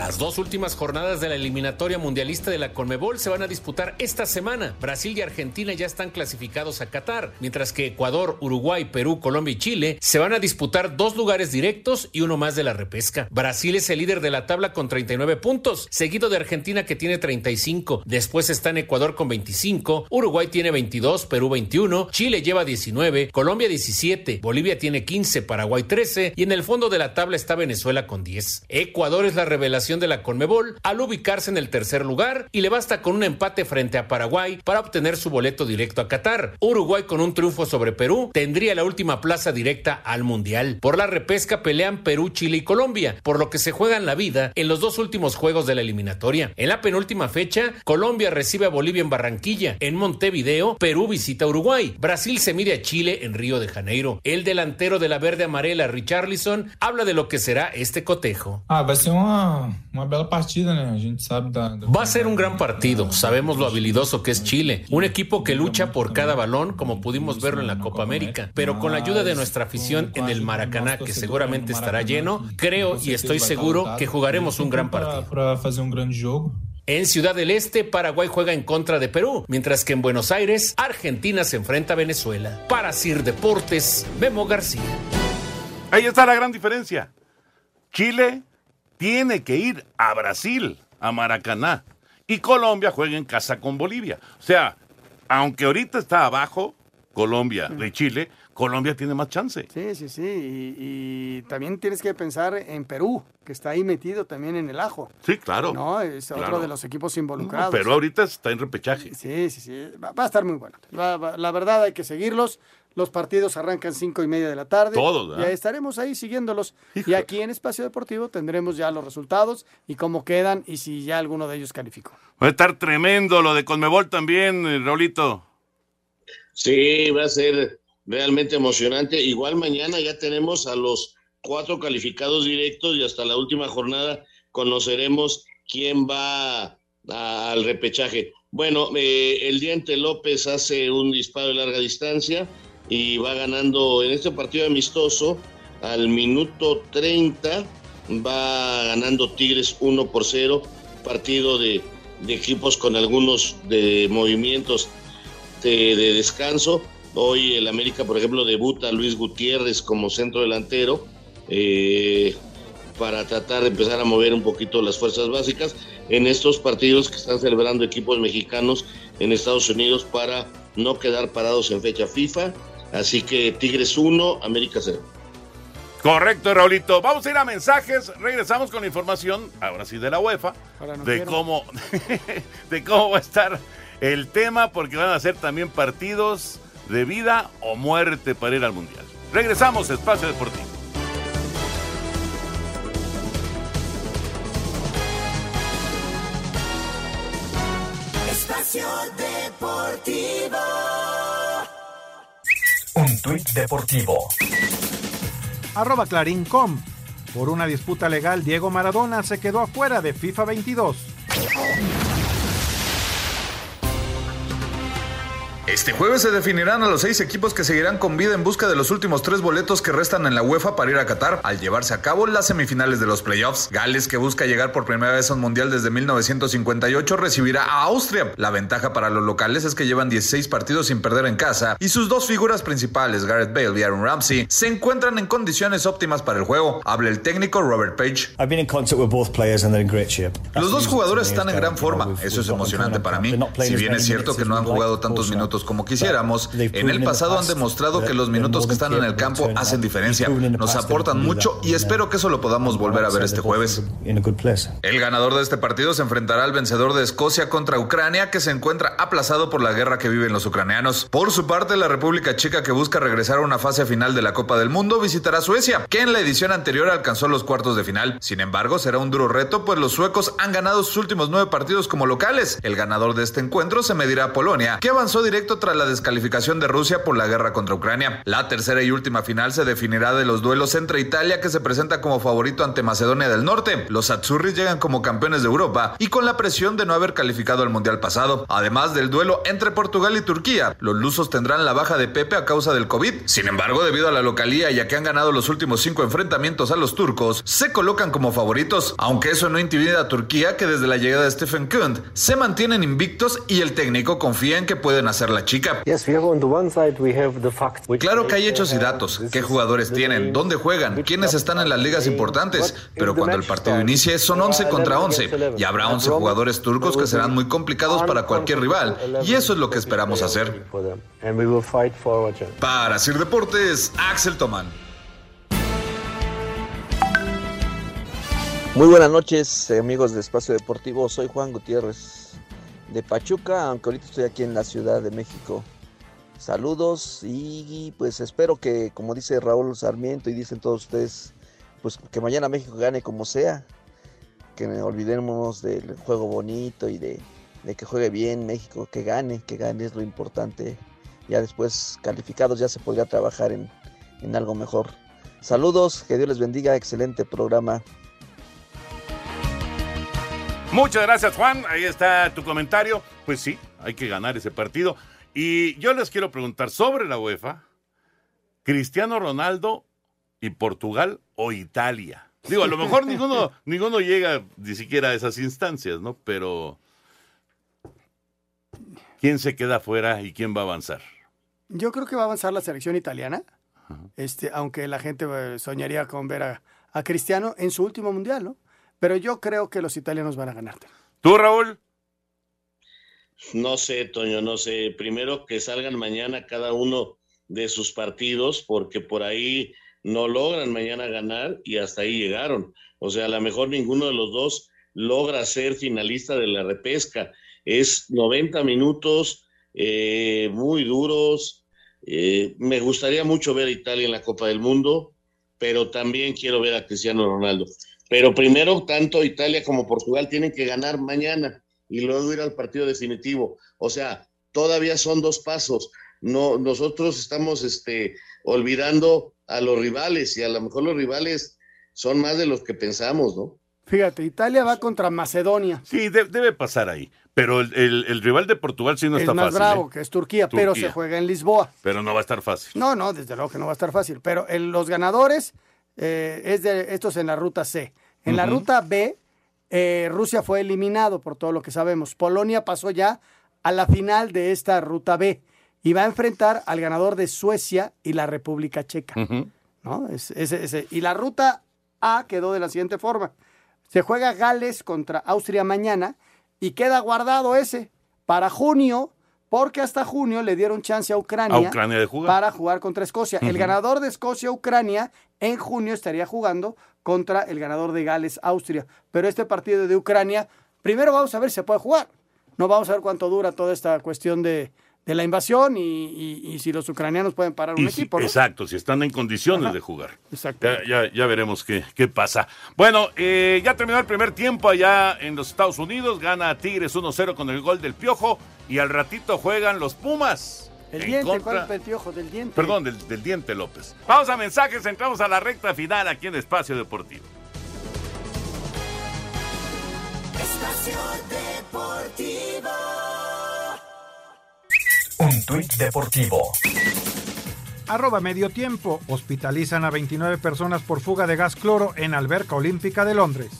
Las dos últimas jornadas de la eliminatoria mundialista de la Conmebol se van a disputar esta semana. Brasil y Argentina ya están clasificados a Qatar, mientras que Ecuador, Uruguay, Perú, Colombia y Chile se van a disputar dos lugares directos y uno más de la repesca. Brasil es el líder de la tabla con 39 puntos, seguido de Argentina que tiene 35. Después están Ecuador con 25, Uruguay tiene 22, Perú 21, Chile lleva 19, Colombia 17, Bolivia tiene 15, Paraguay 13 y en el fondo de la tabla está Venezuela con 10. Ecuador es la revelación de la Conmebol al ubicarse en el tercer lugar y le basta con un empate frente a Paraguay para obtener su boleto directo a Qatar. Uruguay con un triunfo sobre Perú tendría la última plaza directa al Mundial. Por la repesca pelean Perú, Chile y Colombia, por lo que se juegan la vida en los dos últimos juegos de la eliminatoria. En la penúltima fecha, Colombia recibe a Bolivia en Barranquilla. En Montevideo, Perú visita Uruguay. Brasil se mide a Chile en Río de Janeiro. El delantero de la verde amarela, Richarlison, habla de lo que será este cotejo. Ah, ser uma, uma bela partida, né? A gente sabe da. da- Va a ser un gran partido. Sabemos lo habilidoso que es Chile. Un equipo que lucha por cada balón, como pudimos verlo en la Copa América. Pero con la ayuda de nuestra afición en el Maracaná, que seguramente estará lleno, creo y estoy seguro que jugaremos un gran partido. Um. En Ciudad del Este, Paraguay juega en contra de Perú, mientras que en Buenos Aires, Argentina se enfrenta a Venezuela. Para Sir Deportes, Memo García. Ahí está la gran diferencia. Chile tiene que ir a Brasil, a Maracaná. Y Colombia juega en casa con Bolivia. O sea, aunque ahorita está abajo, Colombia de Chile, Colombia tiene más chance. Sí, sí, sí. Y, y también tienes que pensar en Perú, que está ahí metido también en el ajo. Sí, claro. No, es Claro. otro de los equipos involucrados. Pero ahorita está en repechaje. Sí, sí, sí. Va, va a estar muy bueno. La verdad hay que seguirlos. Los partidos arrancan cinco y media de la tarde. Todos, ¿verdad? Ya estaremos ahí siguiéndolos. Y aquí en Espacio Deportivo tendremos ya los resultados y cómo quedan y si ya alguno de ellos calificó. Va a estar tremendo lo de Conmebol también, eh, Raulito. Sí, va a ser realmente emocionante. Igual mañana ya tenemos a los cuatro calificados directos y hasta la última jornada conoceremos quién va al repechaje. Bueno, eh, el Diente López hace un disparo de larga distancia y va ganando en este partido amistoso al minuto 30, va ganando Tigres 1 por 0, partido de, de equipos con algunos de movimientos de, de descanso. Hoy el América, por ejemplo, debuta Luis Gutiérrez como centro delantero eh, para tratar de empezar a mover un poquito las fuerzas básicas en estos partidos que están celebrando equipos mexicanos en Estados Unidos para no quedar parados en fecha FIFA. Así que Tigres 1, América 0. Correcto, Raulito. Vamos a ir a mensajes. Regresamos con la información, ahora sí, de la UEFA, no de quiero. cómo, de cómo va a estar el tema, porque van a ser también partidos de vida o muerte para ir al Mundial. Regresamos, Espacio Deportivo. Espacio Deportivo. Tuit deportivo. Arroba Clarín.com. Por una disputa legal, Diego Maradona se quedó afuera de FIFA 22. Este jueves se definirán a los seis equipos que seguirán con vida en busca de los últimos tres boletos que restan en la UEFA para ir a Qatar al llevarse a cabo las semifinales de los playoffs. Gales, que busca llegar por primera vez a un mundial desde 1958, recibirá a Austria. La ventaja para los locales es que llevan 16 partidos sin perder en casa y sus dos figuras principales, Gareth Bale y Aaron Ramsey, se encuentran en condiciones óptimas para el juego. Habla el técnico Robert Page. I've been in contact with both players and they're in great shape. Los dos jugadores están en gran forma, eso es emocionante para mí. Si bien es cierto que no han jugado tantos minutos como quisiéramos, en el pasado han demostrado que los minutos que están en el campo hacen diferencia, nos aportan mucho y espero que eso lo podamos volver a ver este jueves. El ganador de este partido se enfrentará al vencedor de Escocia contra Ucrania, que se encuentra aplazado por la guerra que viven los ucranianos. Por su parte, la República Checa, que busca regresar a una fase final de la Copa del Mundo, visitará Suecia, que en la edición anterior alcanzó los cuartos de final. Sin embargo, será un duro reto, pues los suecos han ganado sus últimos nueve partidos como locales. El ganador de este encuentro se medirá a Polonia, que avanzó directo tras la descalificación de Rusia por la guerra contra Ucrania. La tercera y última final se definirá de los duelos entre Italia, que se presenta como favorito ante Macedonia del Norte. Los Azzurri llegan como campeones de Europa y con la presión de no haber calificado al Mundial pasado. Además del duelo entre Portugal y Turquía, los lusos tendrán la baja de Pepe a causa del COVID. Sin embargo, debido a la localía y a que han ganado los últimos cinco enfrentamientos a los turcos, se colocan como favoritos, aunque eso no intimida a Turquía, que desde la llegada de Stephen Kunt se mantienen invictos y el técnico confía en que pueden hacer la chica. Claro que hay hechos y datos, qué jugadores tienen, dónde juegan, quiénes están en las ligas importantes, pero cuando el partido inicie son 11 contra 11 y habrá 11 jugadores turcos que serán muy complicados para cualquier rival. y eso es lo que esperamos hacer. Para Sir Deportes, Axel Tomán. Muy buenas noches, amigos de Espacio Deportivo. Soy Juan Gutiérrez de Pachuca, aunque ahorita estoy aquí en la Ciudad de México. Saludos y pues espero que, como dice Raúl Sarmiento y dicen todos ustedes, pues que mañana México gane como sea, que olvidemos del juego bonito y de, de que juegue bien México, que gane, que gane es lo importante. Ya después calificados ya se podría trabajar en, en algo mejor. Saludos, que Dios les bendiga, excelente programa. Muchas gracias, Juan. Ahí está tu comentario. Pues sí, hay que ganar ese partido. Y yo les quiero preguntar sobre la UEFA, Cristiano Ronaldo y Portugal o Italia. Digo, a lo mejor ninguno, ninguno llega ni siquiera a esas instancias, ¿no? Pero ¿quién se queda afuera y quién va a avanzar? Yo creo que va a avanzar la selección italiana, este, aunque la gente eh, soñaría con ver a, a Cristiano en su último mundial, ¿no? Pero yo creo que los italianos van a ganar. ¿Tú, Raúl? No sé, Toño, no sé. Primero que salgan mañana cada uno de sus partidos, porque por ahí no logran mañana ganar y hasta ahí llegaron. O sea, a lo mejor ninguno de los dos logra ser finalista de la repesca. Es 90 minutos eh, muy duros. Eh, me gustaría mucho ver a Italia en la Copa del Mundo, pero también quiero ver a Cristiano Ronaldo. Pero primero, tanto Italia como Portugal tienen que ganar mañana y luego ir al partido definitivo. O sea, todavía son dos pasos. No, nosotros estamos este, olvidando a los rivales y a lo mejor los rivales son más de los que pensamos, ¿no? Fíjate, Italia va contra Macedonia. Sí, de- debe pasar ahí. Pero el, el- el rival de Portugal sí no es está más fácil. bravo, ¿eh? que es Turquía, pero se juega en Lisboa. Pero no va a estar fácil. No, no, desde luego que no va a estar fácil. Pero en los ganadores, eh, es de estos en la ruta C. En la ruta B, eh, Rusia fue eliminado por todo lo que sabemos. Polonia pasó ya a la final de esta ruta B y va a enfrentar al ganador de Suecia y la República Checa. ¿no? Es-. Y la ruta A quedó de la siguiente forma. Se juega Gales contra Austria mañana y queda guardado ese para junio, porque hasta junio le dieron chance a Ucrania, A Ucrania de jugar. para jugar contra Escocia. El ganador de Escocia-Ucrania en junio estaría jugando contra el ganador de Gales-Austria. Pero este partido de Ucrania, primero vamos a ver si se puede jugar. No vamos a ver cuánto dura toda esta cuestión de, de la invasión y, y- y si los ucranianos pueden parar un si- equipo. ¿no? Exacto, si están en condiciones Ajá. de jugar. Exacto. Ya, ya, ya veremos qué, qué pasa. Bueno, eh, ya terminó el primer tiempo allá en los Estados Unidos. Gana Tigres 1-0 con el gol del Piojo. Y al ratito juegan los Pumas. El en diente, contra- ¿cuál es el piojo del diente? Perdón, del, del Diente López. Vamos a mensajes, entramos a la recta final aquí en Espacio Deportivo. Espacio Deportivo. Un tuit deportivo. Arroba medio tiempo. Hospitalizan a 29 personas por fuga de gas cloro en alberca olímpica de Londres.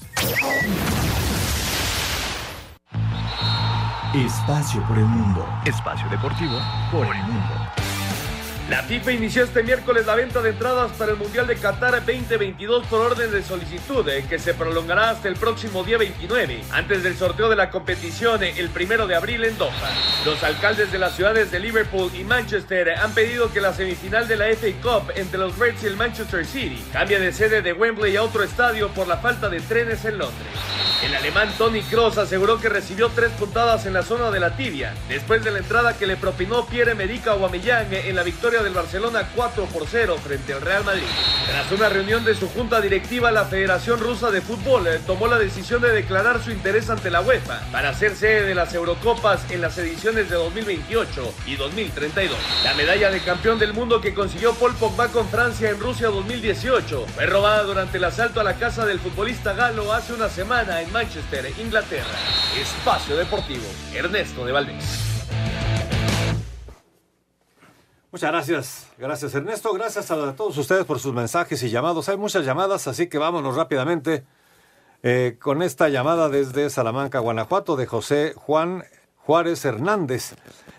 Espacio por el mundo. Espacio deportivo por el mundo. La FIFA inició este miércoles la venta de entradas para el Mundial de Qatar 2022 por orden de solicitud, eh, que se prolongará hasta el próximo día 29, antes del sorteo de la competición eh, el primero de abril en Doha. Los alcaldes de las ciudades de Liverpool y Manchester han pedido que la semifinal de la FA Cup entre los Reds y el Manchester City cambie de sede de Wembley a otro estadio por la falta de trenes en Londres. El alemán Tony Kroos aseguró que recibió tres puntadas en la zona de la tibia, después de la entrada que le propinó Pierre-Emerick Aubameyang en la victoria del Barcelona 4 por 0 frente al Real Madrid. Tras una reunión de su junta directiva, la Federación Rusa de Fútbol eh, tomó la decisión de declarar su interés ante la UEFA para ser sede de las Eurocopas en las ediciones de 2028 y 2032. La medalla de campeón del mundo que consiguió Paul Pogba con Francia en Rusia 2018 fue robada durante el asalto a la casa del futbolista galo hace una semana en Manchester, Inglaterra. Espacio Deportivo, Ernesto de Valdés. Muchas gracias. Gracias, Ernesto. Gracias a todos ustedes por sus mensajes y llamados. Hay muchas llamadas, así que vámonos rápidamente eh, con esta llamada desde Salamanca, Guanajuato, de José Juan Juárez Hernández.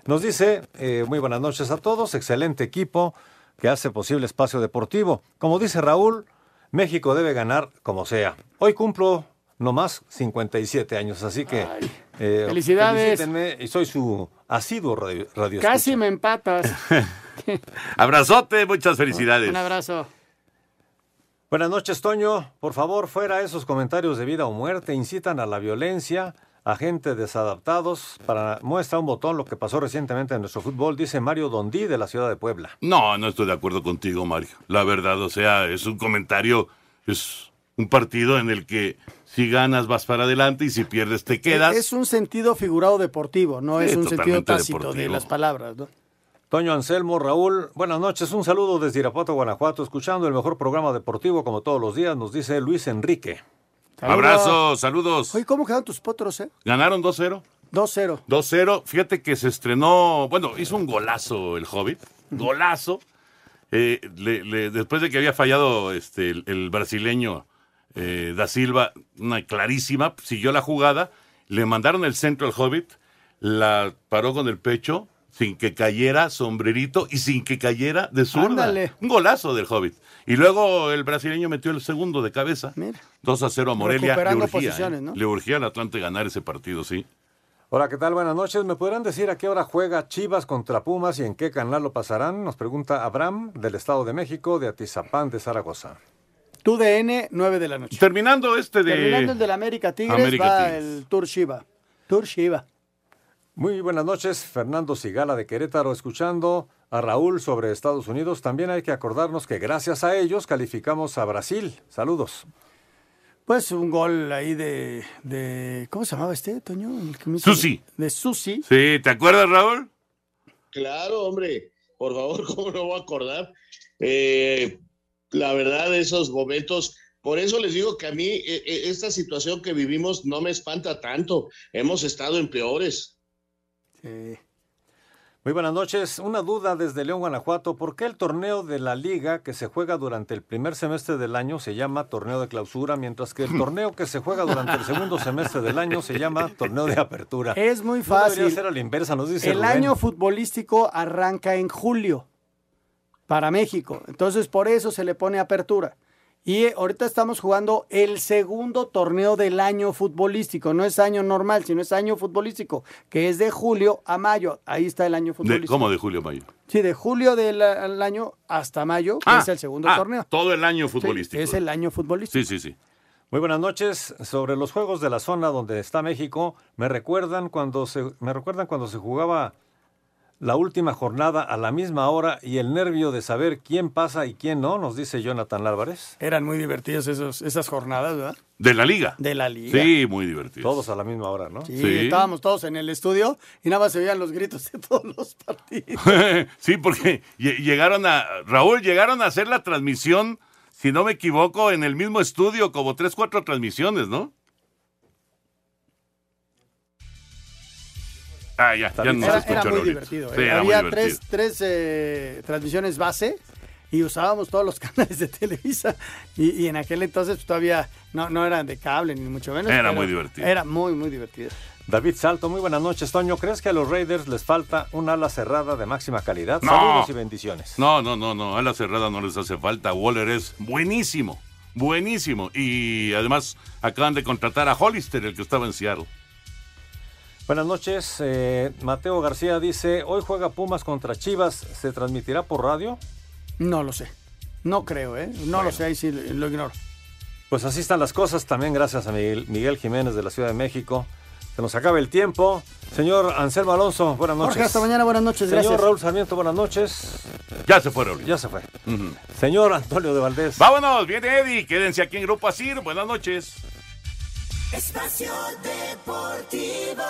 Nos dice, eh, muy buenas noches a todos, excelente equipo que hace posible espacio deportivo. Como dice Raúl, México debe ganar como sea. Hoy cumplo nomás 57 años, así que... eh, Felicidades. y soy su asiduo radio, radio Casi me empatas. Abrazote, muchas felicidades. Un abrazo. Buenas noches, Toño. Por favor, fuera esos comentarios de vida o muerte, incitan a la violencia, a gente desadaptados. Para muestra un botón lo que pasó recientemente en nuestro fútbol, dice Mario Dondí de la ciudad de Puebla. No, no estoy de acuerdo contigo, Mario. La verdad, o sea, es un comentario, es un partido en el que si ganas vas para adelante y si pierdes te quedas. Es un sentido figurado deportivo, no es un sentido tácito de las palabras. ¿no? Toño Anselmo, Raúl, buenas noches, un saludo desde Irapuato, Guanajuato, escuchando el mejor programa deportivo como todos los días, nos dice Luis Enrique. Abrazo, saludos. Oye, ¿cómo quedaron tus potros, eh? Ganaron 2-0. 2-0. 2-0. Fíjate que se estrenó, bueno, hizo un golazo el Hobbit. Golazo. Eh, le- le- después de que había fallado este, el, el brasileño eh, Da Silva, una clarísima, siguió la jugada, le mandaron el centro al Hobbit, la paró con el pecho, sin que cayera sombrerito y sin que cayera de zurda. Ándale. Un golazo del Hobbit. Y luego el brasileño metió el segundo de cabeza. 2 a 0 a Morelia. Le urgía, ¿eh? ¿no? Le urgía al Atlante ganar ese partido, sí. Hola, ¿qué tal? Buenas noches. ¿Me podrán decir a qué hora juega Chivas contra Pumas y en qué canal lo pasarán? Nos pregunta Abraham, del Estado de México, de Atizapán de Zaragoza. Tu DN, 9 de la noche. Terminando este de... Terminando el del América Tigres, América va Tigres. el Tour Shiva. Tour Shiva. Muy buenas noches, Fernando Sigala de Querétaro, escuchando a Raúl sobre Estados Unidos. También hay que acordarnos que gracias a ellos calificamos a Brasil. Saludos. Pues un gol ahí de, de ¿cómo se llamaba este, Toño? El que me hizo- Susi. De Susi. Sí, ¿te acuerdas, Raúl? Claro, hombre, por favor, ¿cómo no voy a acordar? Eh, la verdad, esos momentos, por eso les digo que a mí eh, eh, esta situación que vivimos no me espanta tanto. Hemos estado en peores. Muy buenas noches. Una duda desde León, Guanajuato. ¿Por qué el torneo de la liga que se juega durante el primer semestre del año se llama torneo de clausura, mientras que el torneo que se juega durante el segundo semestre del año se llama torneo de apertura? Es muy No fácil. debería ser a la inversa, nos dice el Rubén. año futbolístico arranca en julio para México. Entonces, por eso se le pone apertura. Y eh, ahorita estamos jugando el segundo torneo del año futbolístico. No es año normal, sino es año futbolístico, que es de julio a mayo. Ahí está el año De, futbolístico. ¿Cómo de julio a mayo? Sí, de julio del al año hasta mayo, que Ah, es el segundo ah, torneo. Todo el año Sí, futbolístico. es el año futbolístico. Sí, sí, sí. Muy buenas noches. Sobre los juegos de la zona donde está México, me recuerdan cuando se me recuerdan cuando se jugaba la última jornada a la misma hora y el nervio de saber quién pasa y quién no, nos dice Jonathan Álvarez. Eran muy divertidos esos, esas jornadas, ¿verdad? ¿De la liga? De la liga. Sí, muy divertido. Todos a la misma hora, ¿no? Sí, estábamos todos en el estudio y nada más se oían los gritos de todos los partidos. sí, porque lle- llegaron a. Raúl, llegaron a hacer la transmisión, si no me equivoco, en el mismo estudio, como tres, cuatro transmisiones, ¿no? Ah, ya, ya no se Era, escuchó era muy divertido. Sí, ¿eh? era muy Había divertido. tres, tres eh, transmisiones base y usábamos todos los canales de Televisa y, y en aquel entonces pues, todavía no, no eran de cable ni mucho menos. Era muy divertido. Era muy, muy divertido. David Salto, muy buenas noches, Toño. ¿Crees que a los Raiders les falta un ala cerrada de máxima calidad? No. Saludos y bendiciones. No, no, no, no. A la cerrada no les hace falta. Waller es buenísimo. Buenísimo. Y además acaban de contratar a Hollister, el que estaba en Seattle. Buenas noches. eh, Mateo García dice, hoy juega Pumas contra Chivas. ¿Se transmitirá por radio? No lo sé. No creo, ¿eh? No lo sé, ahí sí lo, ignoro. Pues así están las cosas. También gracias a Miguel, Miguel Jiménez de la Ciudad de México. Se nos acaba el tiempo. Señor Anselmo Alonso, buenas noches. Jorge, hasta mañana, buenas noches, Señor gracias. Raúl Sarmiento, buenas noches. Ya se fue, Raúl. Ya se fue. Señor Antonio de Valdés. Vámonos, viene Eddie. Quédense aquí en Grupo Asir. Buenas noches. Espacio Deportivo.